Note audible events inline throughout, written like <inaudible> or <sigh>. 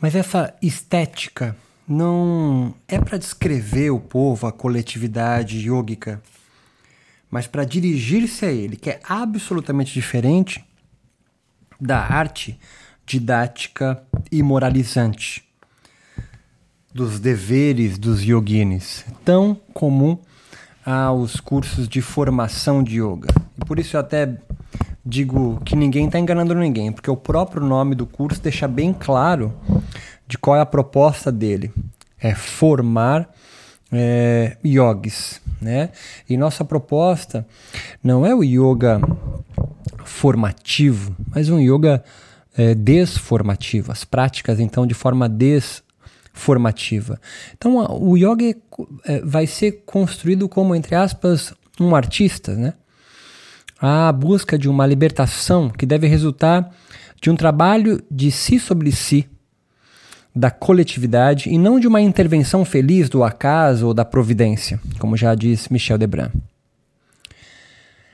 Mas essa estética não é para descrever o povo, a coletividade yógica, mas para dirigir-se a ele, que é absolutamente diferente da arte didática e moralizante, dos deveres dos yoginis, tão comum aos cursos de formação de yoga. E por isso eu até digo que ninguém está enganando ninguém, porque o próprio nome do curso deixa bem claro de qual é a proposta dele. É formar é, yogis, né? E nossa proposta não é o yoga formativo, mas um yoga é, desformativo, as práticas então de forma desformativa. Então o yoga é, vai ser construído como entre aspas um artista, né? A busca de uma libertação que deve resultar de um trabalho de si sobre si, da coletividade e não de uma intervenção feliz do acaso ou da providência, como já diz Michel Debrun.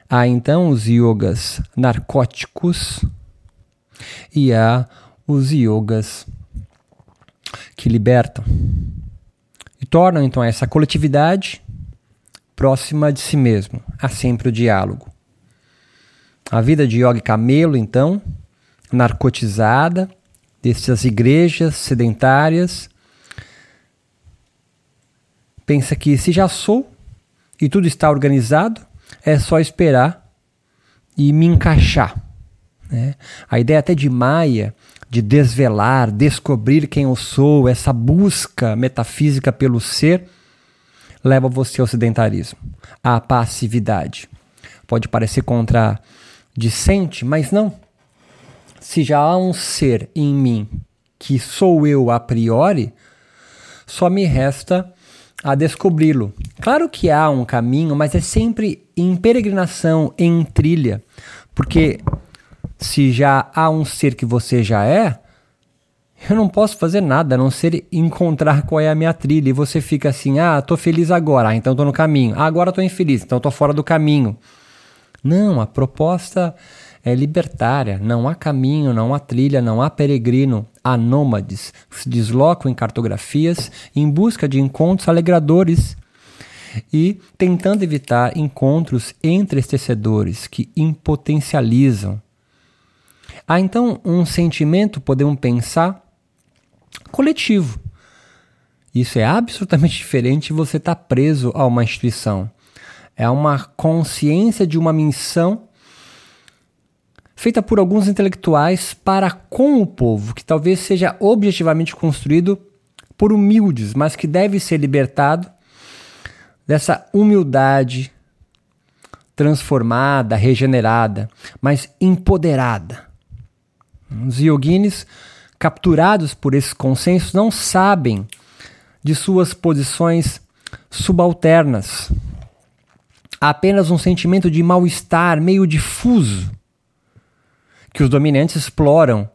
Há então os yogas narcóticos e há os yogas que libertam e tornam então essa coletividade próxima de si mesmo. Há sempre o diálogo. A vida de yoga camelo, então, narcotizada, dessas igrejas sedentárias. Pensa que se já sou e tudo está organizado, é só esperar e me encaixar. Né? A ideia até de Maia, de desvelar, descobrir quem eu sou, essa busca metafísica pelo ser, leva você ao sedentarismo, à passividade. Pode parecer contradicente, mas não se já há um ser em mim que sou eu a priori, só me resta a descobri-lo. Claro que há um caminho, mas é sempre em peregrinação, em trilha, porque se já há um ser que você já é, eu não posso fazer nada a não ser encontrar qual é a minha trilha. E você fica assim: ah, tô feliz agora, ah, então tô no caminho. Ah, agora tô infeliz, então tô fora do caminho. Não, a proposta é libertária. Não há caminho, não há trilha, não há peregrino. Há nômades que se deslocam em cartografias em busca de encontros alegradores e tentando evitar encontros entristecedores que impotencializam. Há então um sentimento, podemos pensar, coletivo. Isso é absolutamente <laughs> diferente de você estar preso a uma instituição. É uma consciência de uma missão feita por alguns intelectuais para com o povo, que talvez seja objetivamente construído por humildes, mas que deve ser libertado dessa humildade transformada, regenerada, mas empoderada. Os yoginis, capturados por esses consensos, não sabem de suas posições subalternas. Há apenas um sentimento de mal-estar meio difuso que os dominantes exploram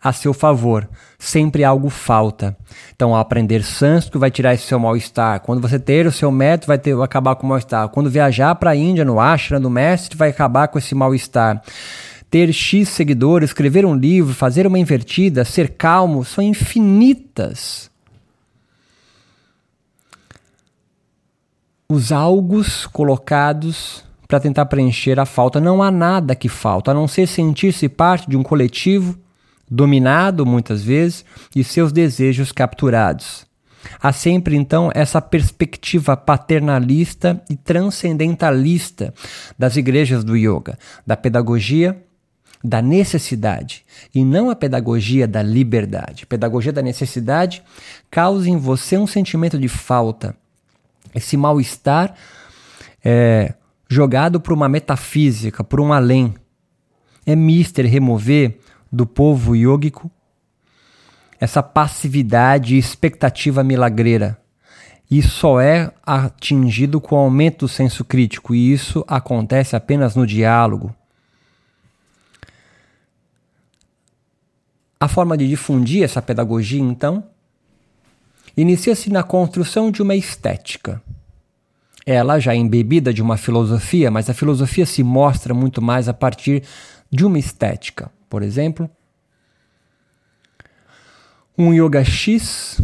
a seu favor. Sempre algo falta. Então, ao aprender sânscrito, vai tirar esse seu mal-estar. Quando você ter o seu método, vai, ter, vai acabar com o mal-estar. Quando viajar para a Índia, no ashram do mestre, vai acabar com esse mal-estar. Ter X seguidores, escrever um livro, fazer uma invertida, ser calmo, são infinitas. Os algos colocados para tentar preencher a falta. Não há nada que falta, a não ser sentir-se parte de um coletivo dominado muitas vezes e seus desejos capturados. Há sempre então essa perspectiva paternalista e transcendentalista das igrejas do yoga, da pedagogia da necessidade e não a pedagogia da liberdade. Pedagogia da necessidade causa em você um sentimento de falta, esse mal-estar é, jogado por uma metafísica, por um além. É mister remover do povo yógico essa passividade e expectativa milagreira. E só é atingido com o aumento do senso crítico, e isso acontece apenas no diálogo. A forma de difundir essa pedagogia, então, inicia-se na construção de uma estética ela já é embebida de uma filosofia, mas a filosofia se mostra muito mais a partir de uma estética. Por exemplo, Um yoga X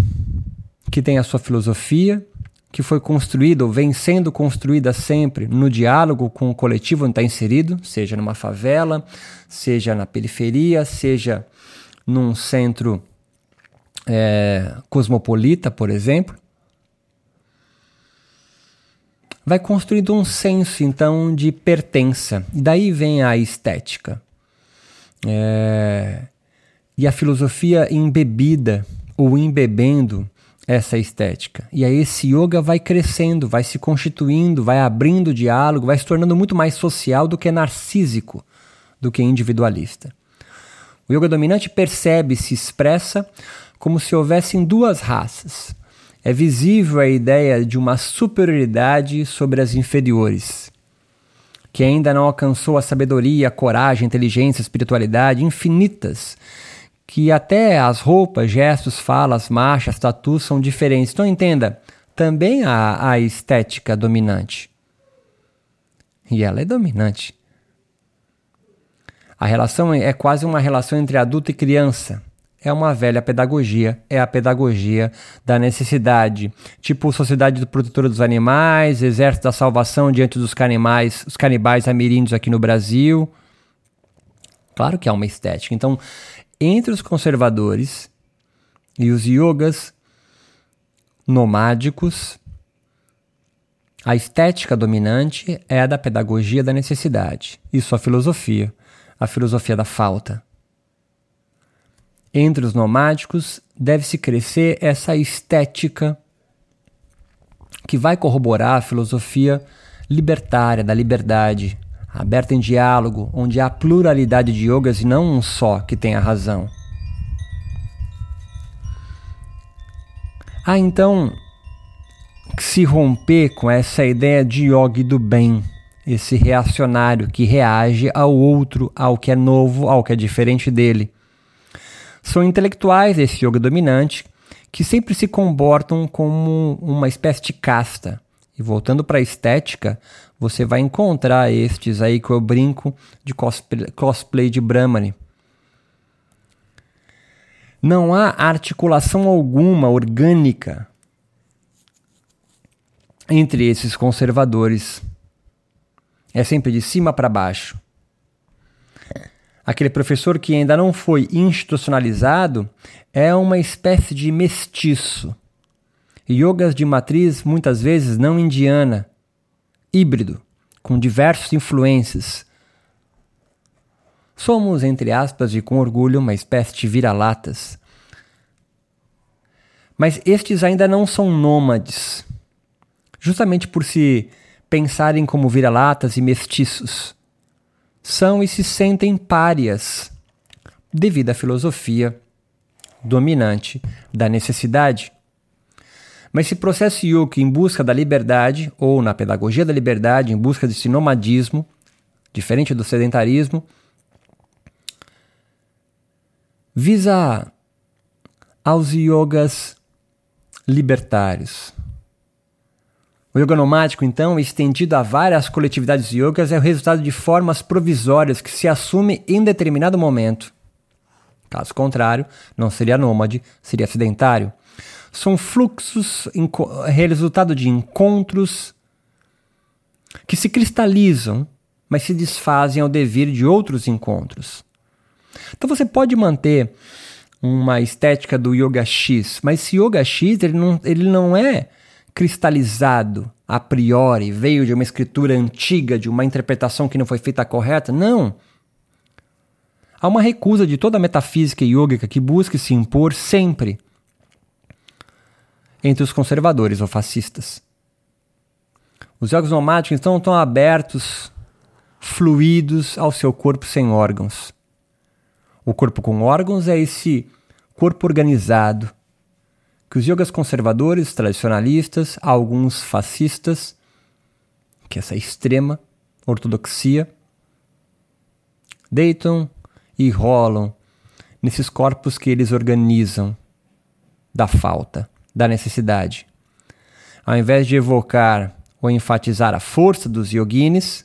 que tem a sua filosofia, que foi construída ou vem sendo construída sempre no diálogo com o coletivo onde está inserido, seja numa favela, seja na periferia, seja num centro é, cosmopolita, por exemplo. Vai construindo um senso, então, de pertença. Daí vem a estética. É, e a filosofia embebida ou embebendo essa estética. E aí esse yoga vai crescendo, vai se constituindo, vai abrindo diálogo, vai se tornando muito mais social do que narcísico, do que individualista. O yoga dominante percebe, se expressa como se houvessem duas raças. É visível a ideia de uma superioridade sobre as inferiores, que ainda não alcançou a sabedoria, a coragem, a inteligência, a espiritualidade infinitas que até as roupas, gestos, falas, marchas, tatus são diferentes. Então entenda, também há a estética dominante. E ela é dominante. A relação é quase uma relação entre adulto e criança. É uma velha pedagogia, é a pedagogia da necessidade. Tipo Sociedade do Protetor dos Animais, Exército da Salvação diante dos canibais, os canibais ameríndios aqui no Brasil. Claro que há uma estética. Então, entre os conservadores e os yogas nomádicos, a estética dominante é a da pedagogia da necessidade e sua filosofia, a filosofia da falta. Entre os nomádicos deve-se crescer essa estética que vai corroborar a filosofia libertária da liberdade, aberta em diálogo, onde há pluralidade de yogas e não um só que tenha razão. Há então que se romper com essa ideia de yogi do bem, esse reacionário que reage ao outro, ao que é novo, ao que é diferente dele. São intelectuais esse yoga dominante que sempre se comportam como uma espécie de casta. E voltando para a estética, você vai encontrar estes aí que eu brinco de cosplay, cosplay de Brahmani. Não há articulação alguma orgânica entre esses conservadores. É sempre de cima para baixo. Aquele professor que ainda não foi institucionalizado é uma espécie de mestiço. Yogas de matriz muitas vezes não indiana, híbrido, com diversas influências. Somos, entre aspas, e com orgulho, uma espécie de vira-latas. Mas estes ainda não são nômades, justamente por se pensarem como vira-latas e mestiços. São e se sentem párias, devido à filosofia dominante da necessidade. Mas esse processo yoga em busca da liberdade, ou na pedagogia da liberdade, em busca desse nomadismo, diferente do sedentarismo, visa aos yogas libertários. O yoga nomádico, então, estendido a várias coletividades yogas, é o resultado de formas provisórias que se assume em determinado momento. Caso contrário, não seria nômade, seria sedentário são fluxos resultado de encontros que se cristalizam, mas se desfazem ao devir de outros encontros. Então você pode manter uma estética do yoga X, mas esse yoga X ele não, ele não é cristalizado a priori, veio de uma escritura antiga, de uma interpretação que não foi feita correta. Não. Há uma recusa de toda a metafísica yogica que busca se impor sempre entre os conservadores ou fascistas. Os jogos nomáticos então estão abertos, fluidos ao seu corpo sem órgãos. O corpo com órgãos é esse corpo organizado que os yogas conservadores, tradicionalistas, alguns fascistas, que é essa extrema ortodoxia, deitam e rolam nesses corpos que eles organizam da falta da necessidade. Ao invés de evocar ou enfatizar a força dos yoginis,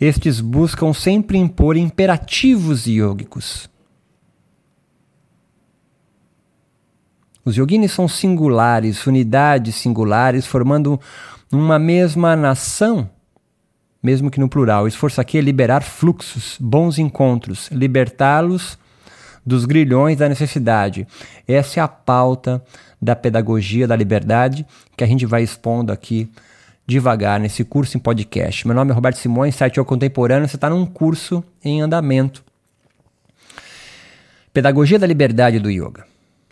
estes buscam sempre impor imperativos yogicos. Os yoginis são singulares, unidades singulares, formando uma mesma nação, mesmo que no plural. O esforço aqui é liberar fluxos, bons encontros, libertá-los dos grilhões da necessidade. Essa é a pauta da pedagogia da liberdade que a gente vai expondo aqui devagar nesse curso em podcast. Meu nome é Roberto Simões, site Contemporâneo. Você está num curso em andamento. Pedagogia da liberdade do yoga.